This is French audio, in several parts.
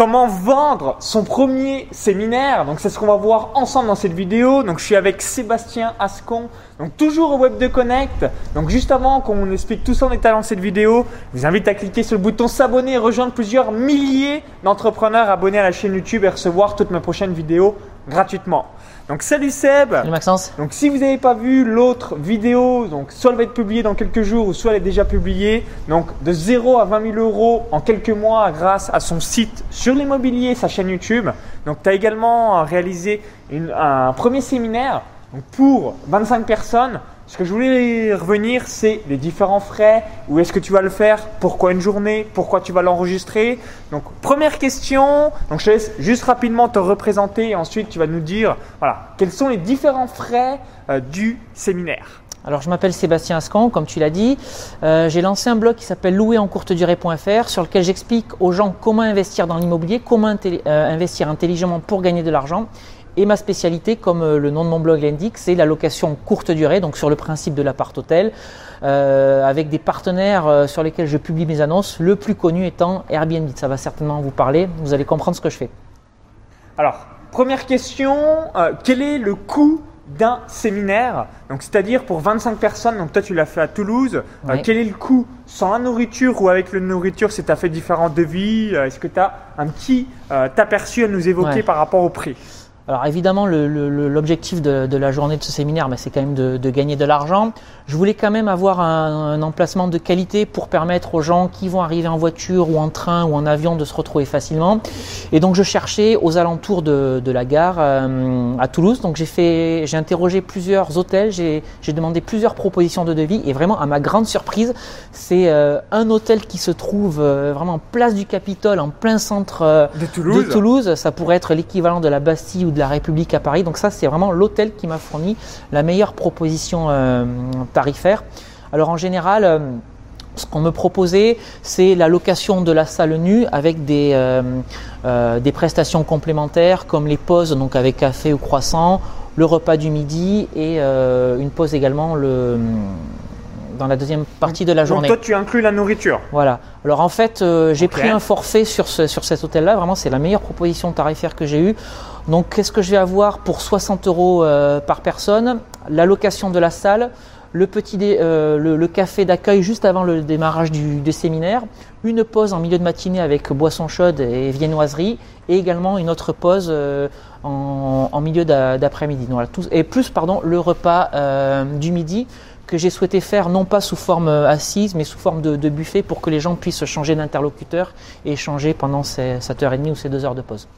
comment vendre son premier séminaire. Donc c'est ce qu'on va voir ensemble dans cette vidéo. Donc je suis avec Sébastien Ascon, donc toujours au Web de Connect. Donc juste avant qu'on explique tout ça en détail dans cette vidéo, je vous invite à cliquer sur le bouton s'abonner et rejoindre plusieurs milliers d'entrepreneurs abonnés à la chaîne YouTube et recevoir toutes mes prochaines vidéos gratuitement. Donc salut Seb. Salut Maxence. Donc si vous n'avez pas vu l'autre vidéo, donc soit elle va être publiée dans quelques jours ou soit elle est déjà publiée. Donc de 0 à 20 000 euros en quelques mois grâce à son site sur l'immobilier, sa chaîne YouTube. Donc tu as également réalisé un premier séminaire pour 25 personnes ce que je voulais revenir, c'est les différents frais. Où est-ce que tu vas le faire? Pourquoi une journée? Pourquoi tu vas l'enregistrer? Donc, première question. Donc, je te laisse juste rapidement te représenter et ensuite tu vas nous dire voilà, quels sont les différents frais euh, du séminaire. Alors, je m'appelle Sébastien Ascan, comme tu l'as dit. Euh, j'ai lancé un blog qui s'appelle louerencourtedurée.fr sur lequel j'explique aux gens comment investir dans l'immobilier, comment euh, investir intelligemment pour gagner de l'argent et ma spécialité, comme euh, le nom de mon blog l'indique, c'est la location courte durée, donc sur le principe de l'appart-hôtel, euh, avec des partenaires euh, sur lesquels je publie mes annonces, le plus connu étant Airbnb. Ça va certainement vous parler, vous allez comprendre ce que je fais. Alors, première question, quel est le coût d'un séminaire? Donc, c'est-à-dire pour 25 personnes, donc toi tu l'as fait à Toulouse, quel est le coût? Sans la nourriture ou avec la nourriture si tu as fait différents devis Est-ce que tu as un petit aperçu à nous évoquer par rapport au prix? Alors évidemment, l'objectif de, la journée de ce séminaire, ben, c'est quand même de, gagner de l'argent. Je voulais quand même avoir un, emplacement de qualité pour permettre aux gens qui vont arriver en voiture ou en train ou en avion de se retrouver facilement. Et donc je cherchais aux alentours de, la gare euh, à Toulouse. Donc j'ai fait, j'ai interrogé plusieurs hôtels, j'ai demandé plusieurs propositions de devis et vraiment à ma grande surprise, c'est euh, un hôtel qui se trouve euh, vraiment en place du Capitole, en plein centre de Toulouse. de Toulouse. Ça pourrait être l'équivalent de la Bastille ou de la République à Paris. Donc ça, c'est vraiment l'hôtel qui m'a fourni la meilleure proposition euh, tarifaire. Alors en général, euh, ce qu'on me proposait, c'est la location de la salle nue avec des, euh, des prestations complémentaires comme les pauses donc avec café ou croissant, le repas du midi et une pause également le dans la deuxième partie de la journée. Donc toi, tu inclus la nourriture. Voilà. Alors en fait, j'ai pris un forfait sur, ce, sur cet hôtel-là. Vraiment, c'est la meilleure proposition tarifaire que j'ai eue. Donc qu'est-ce que je vais avoir pour 60 euros euh, par personne? La location de la salle, le, petit euh, le, café d'accueil juste avant le démarrage du, séminaire, une pause en milieu de matinée avec boisson chaude et viennoiserie, et également une autre pause euh, en, milieu d'après-midi. et plus pardon, le repas du midi que j'ai souhaité faire non pas sous forme assise, mais sous forme de, buffet pour que les gens puissent changer d'interlocuteur et échanger pendant ces 7h30 ou ces 2 heures de pause.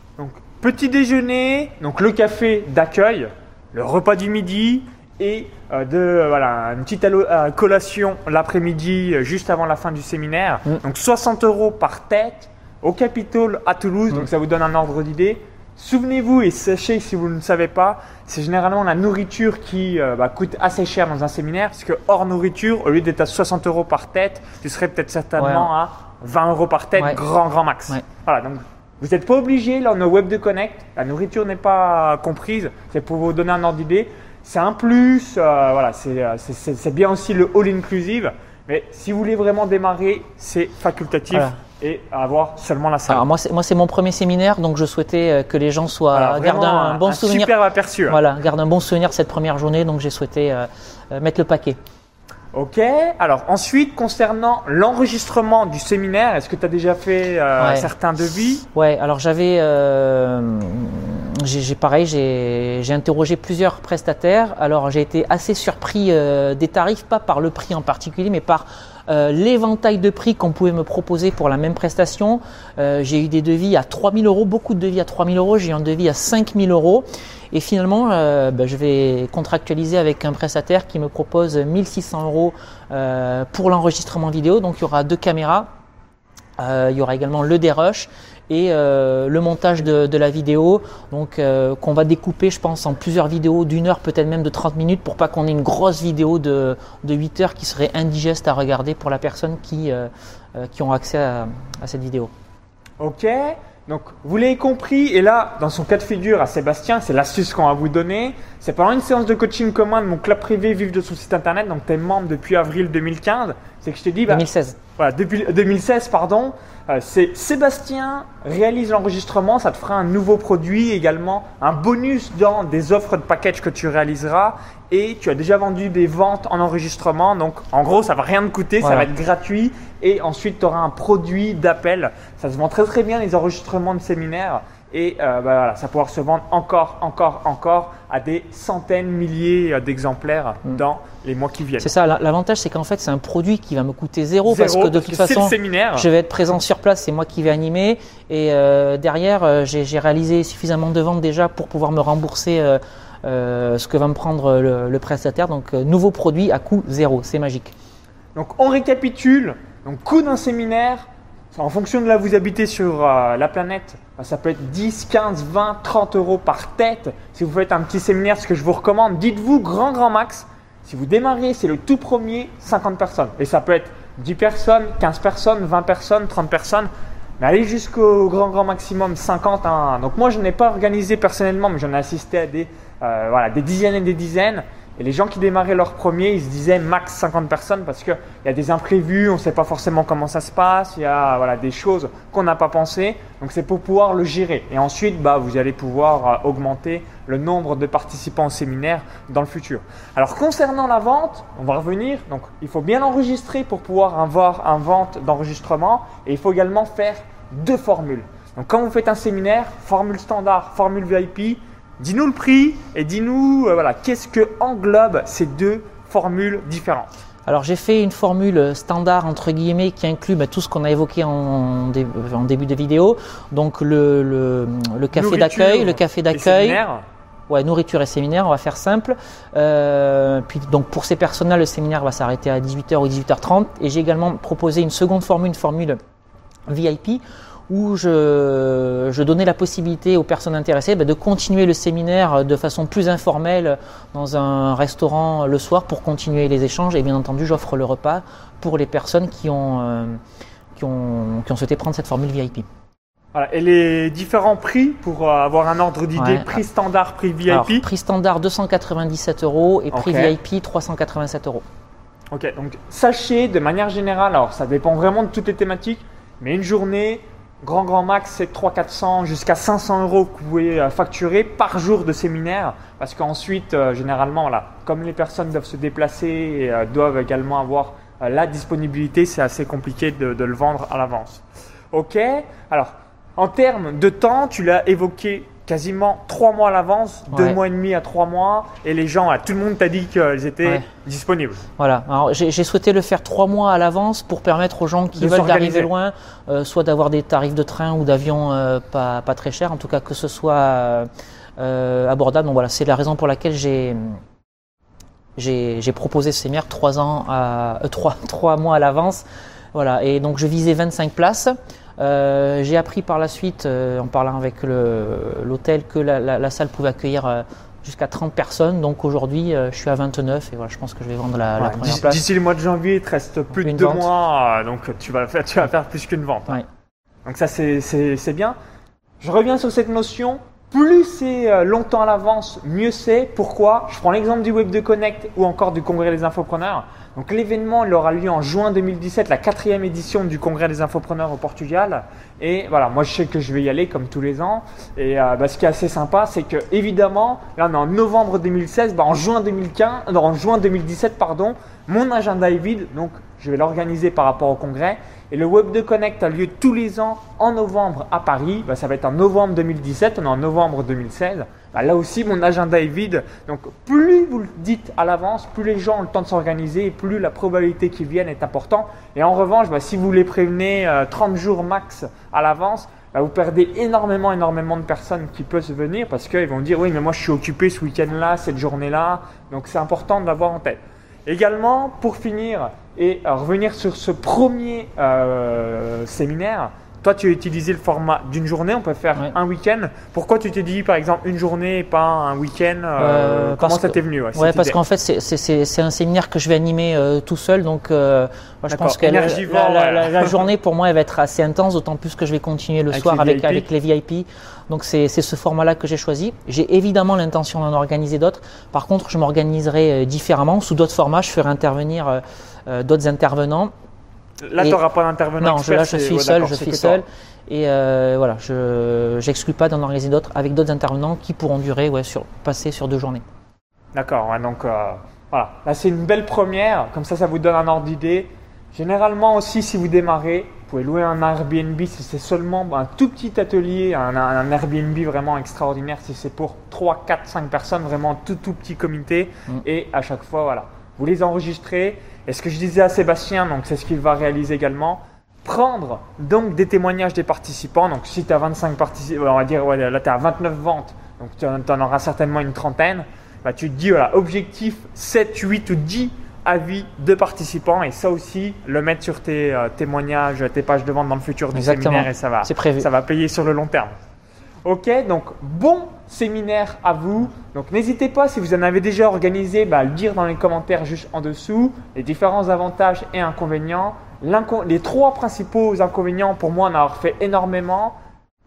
Petit déjeuner, donc le café d'accueil, le repas du midi et euh, de, voilà, une petite euh, collation l'après-midi euh, juste avant la fin du séminaire. Mm. Donc 60 euros par tête au Capitole à Toulouse, donc mm. ça vous donne un ordre d'idée. Souvenez-vous et sachez si vous ne savez pas, c'est généralement la nourriture qui bah, coûte assez cher dans un séminaire, parce que hors nourriture, au lieu d'être à 60 euros par tête, tu serais peut-être certainement à 20 euros par tête, grand grand max. Voilà, donc vous n'êtes pas obligé, là on a Web de Connect, la nourriture n'est pas comprise, c'est pour vous donner un ordre d'idée. C'est un plus, euh, voilà, euh, c'est bien aussi le all inclusive, mais si vous voulez vraiment démarrer, c'est facultatif. Et avoir seulement la salle. Alors moi, c'est mon premier séminaire, donc je souhaitais euh, que les gens soient gardent un, bon souvenir. Super aperçu. Hein. Voilà, gardent un bon souvenir cette première journée, donc j'ai souhaité mettre le paquet. Ok, alors ensuite concernant l'enregistrement du séminaire, est-ce que tu as déjà fait euh, certains devis? Ouais, alors j'avais, euh, j'ai pareil, j'ai interrogé plusieurs prestataires. Alors j'ai été assez surpris euh, des tarifs, pas par le prix en particulier, mais par euh, l'éventail de prix qu'on pouvait me proposer pour la même prestation. Euh, j'ai eu des devis à 3000 euros, beaucoup de devis à 3000 euros, j'ai eu un devis à 5000 euros. Et finalement, euh, ben, je vais contractualiser avec un prestataire qui me propose 1600 euros pour l'enregistrement vidéo. Donc il y aura deux caméras, il y aura également le dérush et euh, le montage de, la vidéo, donc euh, qu'on va découper, je pense, en plusieurs vidéos d'une heure, peut-être même de 30 minutes, pour pas qu'on ait une grosse vidéo de, de 8 heures qui serait indigeste à regarder pour la personne qui, euh, qui ont accès à, à cette vidéo. Ok, donc, vous l'avez compris, et là, dans son cas de figure à Sébastien, c'est l'astuce qu'on va vous donner. C'est pendant une séance de coaching commun de mon club privé Vive de son site internet, donc tu es membre depuis avril 2015, c'est que je te dis, bah, 2016. Voilà, depuis 2016, pardon, euh, c'est Sébastien réalise l'enregistrement, ça te fera un nouveau produit, également un bonus dans des offres de package que tu réaliseras et tu as déjà vendu des ventes en enregistrement. Donc en gros, ça va rien te coûter, ça va être gratuit et ensuite tu auras un produit d'appel. Ça se vend très très bien les enregistrements de séminaires et euh, bah, voilà, ça pouvoir se vendre encore, encore, encore à des centaines, milliers euh, d'exemplaires Mm. dans les mois qui viennent. C'est ça, la- l'avantage c'est qu'en fait c'est un produit qui va me coûter zéro, parce que de toute façon séminaire. je vais être présent sur place, c'est moi qui vais animer et euh, derrière euh, j'ai réalisé suffisamment de ventes déjà pour pouvoir me rembourser euh, ce que va me prendre le, le prestataire. Donc nouveau produit à coût zéro, c'est magique. Donc on récapitule. Donc coût d'un séminaire, en fonction de là où vous habitez sur euh, la planète, bah, ça peut être 10, 15, 20, 30 euros par tête. Si vous faites un petit séminaire, ce que je vous recommande, dites-vous grand grand max. Si vous démarrez, c'est le tout premier, 50 personnes. Et ça peut être 10 personnes, 15 personnes, 20 personnes, 30 personnes. Mais allez jusqu'au grand grand maximum 50. hein. Donc moi je n'ai pas organisé personnellement, mais j'en ai assisté à des, euh, dizaines et des dizaines. Et les gens qui démarraient leur premier, ils se disaient max 50 personnes parce qu'il y a des imprévus, on ne sait pas forcément comment ça se passe, il y a voilà, des choses qu'on n'a pas pensé. Donc c'est pour pouvoir le gérer. Et ensuite, bah, vous allez pouvoir euh, augmenter le nombre de participants au séminaire dans le futur. Alors concernant la vente, on va revenir. Donc il faut bien l'enregistrer pour pouvoir avoir un vente d'enregistrement. Et il faut également faire deux formules. Donc quand vous faites un séminaire, formule standard, formule VIP, dis-nous le prix et dis-nous euh, voilà, qu'est-ce que englobe ces deux formules différentes. Alors j'ai fait une formule standard entre guillemets qui inclut bah, tout ce qu'on a évoqué en, dé- en début de vidéo. Donc le, le, le café d'accueil, le café d'accueil, ouais, nourriture et séminaire, on va faire simple. Euh, puis donc pour ces personnes-là, le séminaire va s'arrêter à 18h ou 18h30. Et j'ai également proposé une seconde formule, une formule VIP, où je, je donnais la possibilité aux personnes intéressées bah, de continuer le séminaire de façon plus informelle dans un restaurant le soir pour continuer les échanges. Et bien entendu, j'offre le repas pour les personnes qui ont, euh, qui ont, qui ont souhaité prendre cette formule VIP. Voilà, Et les différents prix pour euh, avoir un ordre d'idée, Ouais. prix standard, prix VIP. Alors, prix standard 297 euros et prix. VIP 387 euros. Ok, donc sachez de manière générale, alors ça dépend vraiment de toutes les thématiques, mais une journée, grand grand max, c'est 300-400 jusqu'à 500 euros que vous pouvez euh, facturer par jour de séminaire, parce qu'ensuite, euh, généralement, voilà, comme les personnes doivent se déplacer et euh, doivent également avoir la disponibilité, c'est assez compliqué de, de le vendre à l'avance. Ok, alors en termes de temps, tu l'as évoqué quasiment trois mois à l'avance, deux mois et demi à trois mois, et les gens, là, tout le monde t'a dit qu'ils étaient Ouais. disponibles. Voilà. Alors, j'ai souhaité le faire trois mois à l'avance pour permettre aux gens qui De veulent d'arriver loin, euh, soit d'avoir des tarifs de train ou d'avion euh, pas, pas très chers, en tout cas que ce soit euh, abordable. Donc voilà, c'est la raison pour laquelle j'ai j'ai j'ai proposé ce séminaire trois ans à euh, trois, trois mois à l'avance. Voilà. Et donc je visais 25 places. Euh, j'ai appris par la suite, euh, en parlant avec l'hôtel, que la, la- la salle pouvait accueillir euh, jusqu'à 30 personnes. Donc aujourd'hui, je suis à 29 et voilà, je pense que je vais vendre la, première place. D'ici le mois de janvier, il te reste plus de deux vente. mois, donc tu vas faire, tu vas faire plus qu'une vente. hein. Donc ça, c'est bien. Je reviens sur cette notion. Plus c'est euh, longtemps à l'avance, mieux c'est. Pourquoi? Je prends l'exemple du Web de Connect ou encore du Congrès des infopreneurs. Donc l'événement, il aura lieu en juin 2017, la quatrième édition du Congrès des infopreneurs au Portugal. Et voilà, moi je sais que je vais y aller comme tous les ans. Et euh, bah, ce qui est assez sympa, c'est que évidemment, là on est en novembre 2016, bah, en juin 2015, non, en juin 2017, pardon, mon agenda est vide, donc je vais l'organiser par rapport au congrès. Et le Web 2 Connect a lieu tous les ans en novembre à Paris. Bah, ça va être en novembre 2017, on est en novembre 2016. Bah, là aussi, mon agenda est vide. Donc, plus vous le dites à l'avance, plus les gens ont le temps de s'organiser et plus la probabilité qu'ils viennent est importante. Et en revanche, bah, si vous les prévenez euh, 30 jours max à l'avance, vous perdez énormément, énormément de personnes qui peuvent venir parce qu'ils vont dire oui, mais moi je suis occupé ce week-end-là, cette journée-là. Donc, c'est important de l'avoir en tête. Également, pour finir et revenir sur ce premier euh, séminaire, toi, tu as utilisé le format d'une journée, on peut faire Ouais. un week-end. Pourquoi tu t'es dit, par exemple, une journée et pas un week-end euh, Euh, Comment ça t'est venu ouais, parce qu'en fait, c'est- un séminaire que je vais animer euh, tout seul, donc euh, moi, je pense que la, énergivore, la- la- ouais. la journée pour moi elle va être assez intense, d'autant plus que je vais continuer le Avec soir les avec, les VIP. Donc c'est ce format-là que j'ai choisi. J'ai évidemment l'intention d'en organiser d'autres. Par contre, je m'organiserai différemment. Sous d'autres formats, je ferai intervenir d'autres intervenants. Là, tu n'auras pas d'intervenant Non, je, là je suis seul, je suis seul. Et euh, voilà, je n'exclus pas d'en organiser d'autres avec d'autres intervenants qui pourront durer, ouais, sur, passer sur deux journées. D'accord, ouais, donc euh, voilà. Là, c'est une belle première. Comme ça, ça vous donne un ordre d'idée. Généralement aussi, si vous démarrez, vous pouvez louer un Airbnb si c'est seulement un tout petit atelier, un, un Airbnb vraiment extraordinaire si c'est pour 3, 4, 5 personnes, vraiment tout tout petit comité. Mm. Et à chaque fois, voilà, vous les enregistrez. Et ce que je disais à Sébastien, donc c'est ce qu'il va réaliser également, prendre donc des témoignages des participants. Donc si tu as 25 participants, on va dire, ouais, là tu as 29 ventes, donc tu en, en auras certainement une trentaine. Bah, tu te dis, voilà, objectif 7, 8 ou 10 avis de participants. Et ça aussi, le mettre sur tes euh, témoignages, tes pages de vente dans le futur du Exactement. séminaire et ça va, C'est prévu. ça va payer sur le long terme. Ok, donc bon séminaire à vous. Donc n'hésitez pas, si vous en avez déjà organisé, bah, à le dire dans les commentaires juste en dessous, les différents avantages et inconvénients. Les trois principaux inconvénients pour moi en avoir fait énormément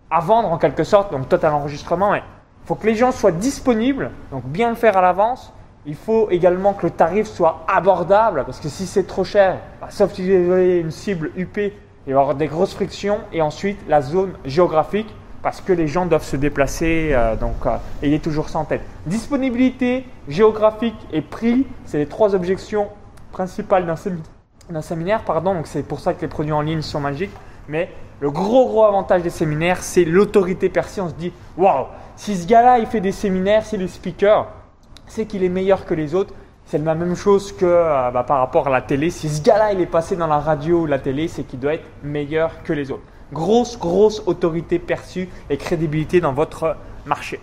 à vendre en quelque sorte, donc total enregistrement, mais il faut que les gens soient disponibles, donc bien le faire à l'avance. Il faut également que le tarif soit abordable, parce que si c'est trop cher, bah, sauf si vous avez une cible UP, il va y avoir des grosses frictions. Et ensuite, la zone géographique, parce que les gens doivent se déplacer, euh, donc euh, ayez toujours ça en tête. Disponibilité, géographique et prix, c'est les trois objections principales d'un sémi- d'un séminaire. Pardon, donc c'est pour ça que les produits en ligne sont magiques. Mais le gros gros avantage des séminaires, c'est l'autorité perçue. On se dit, waouh, si ce gars-là il fait des séminaires, c'est le speaker, c'est qu'il est meilleur que les autres. C'est la même chose que euh, bah, par rapport à la télé. Si ce gars-là il est passé dans la radio ou la télé, c'est qu'il doit être meilleur que les autres. Grosse, grosse autorité perçue et crédibilité dans votre marché.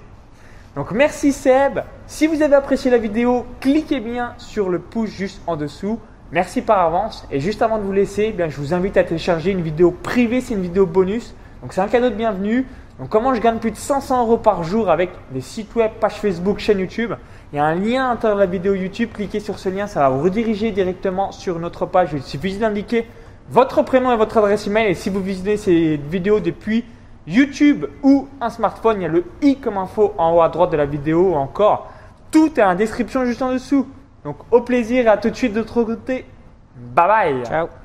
Donc merci Seb. Si vous avez apprécié la vidéo, cliquez bien sur le pouce juste en dessous. Merci par avance. Et juste avant de vous laisser, eh bien, je vous invite à télécharger une vidéo privée, c'est une vidéo bonus. Donc c'est un cadeau de bienvenue. Donc comment je gagne plus de 500 euros par jour avec des sites web, page Facebook, chaîne YouTube? Il y a un lien à l'intérieur de la vidéo YouTube. Cliquez sur ce lien, ça va vous rediriger directement sur notre page. Il suffit d'indiquer votre prénom et votre adresse email. Et si vous visitez ces vidéos depuis YouTube ou un smartphone, il y a le i comme info en haut à droite de la vidéo ou encore. Tout est en description juste en dessous. Donc au plaisir et à tout de suite de l'autre côté. Bye bye Ciao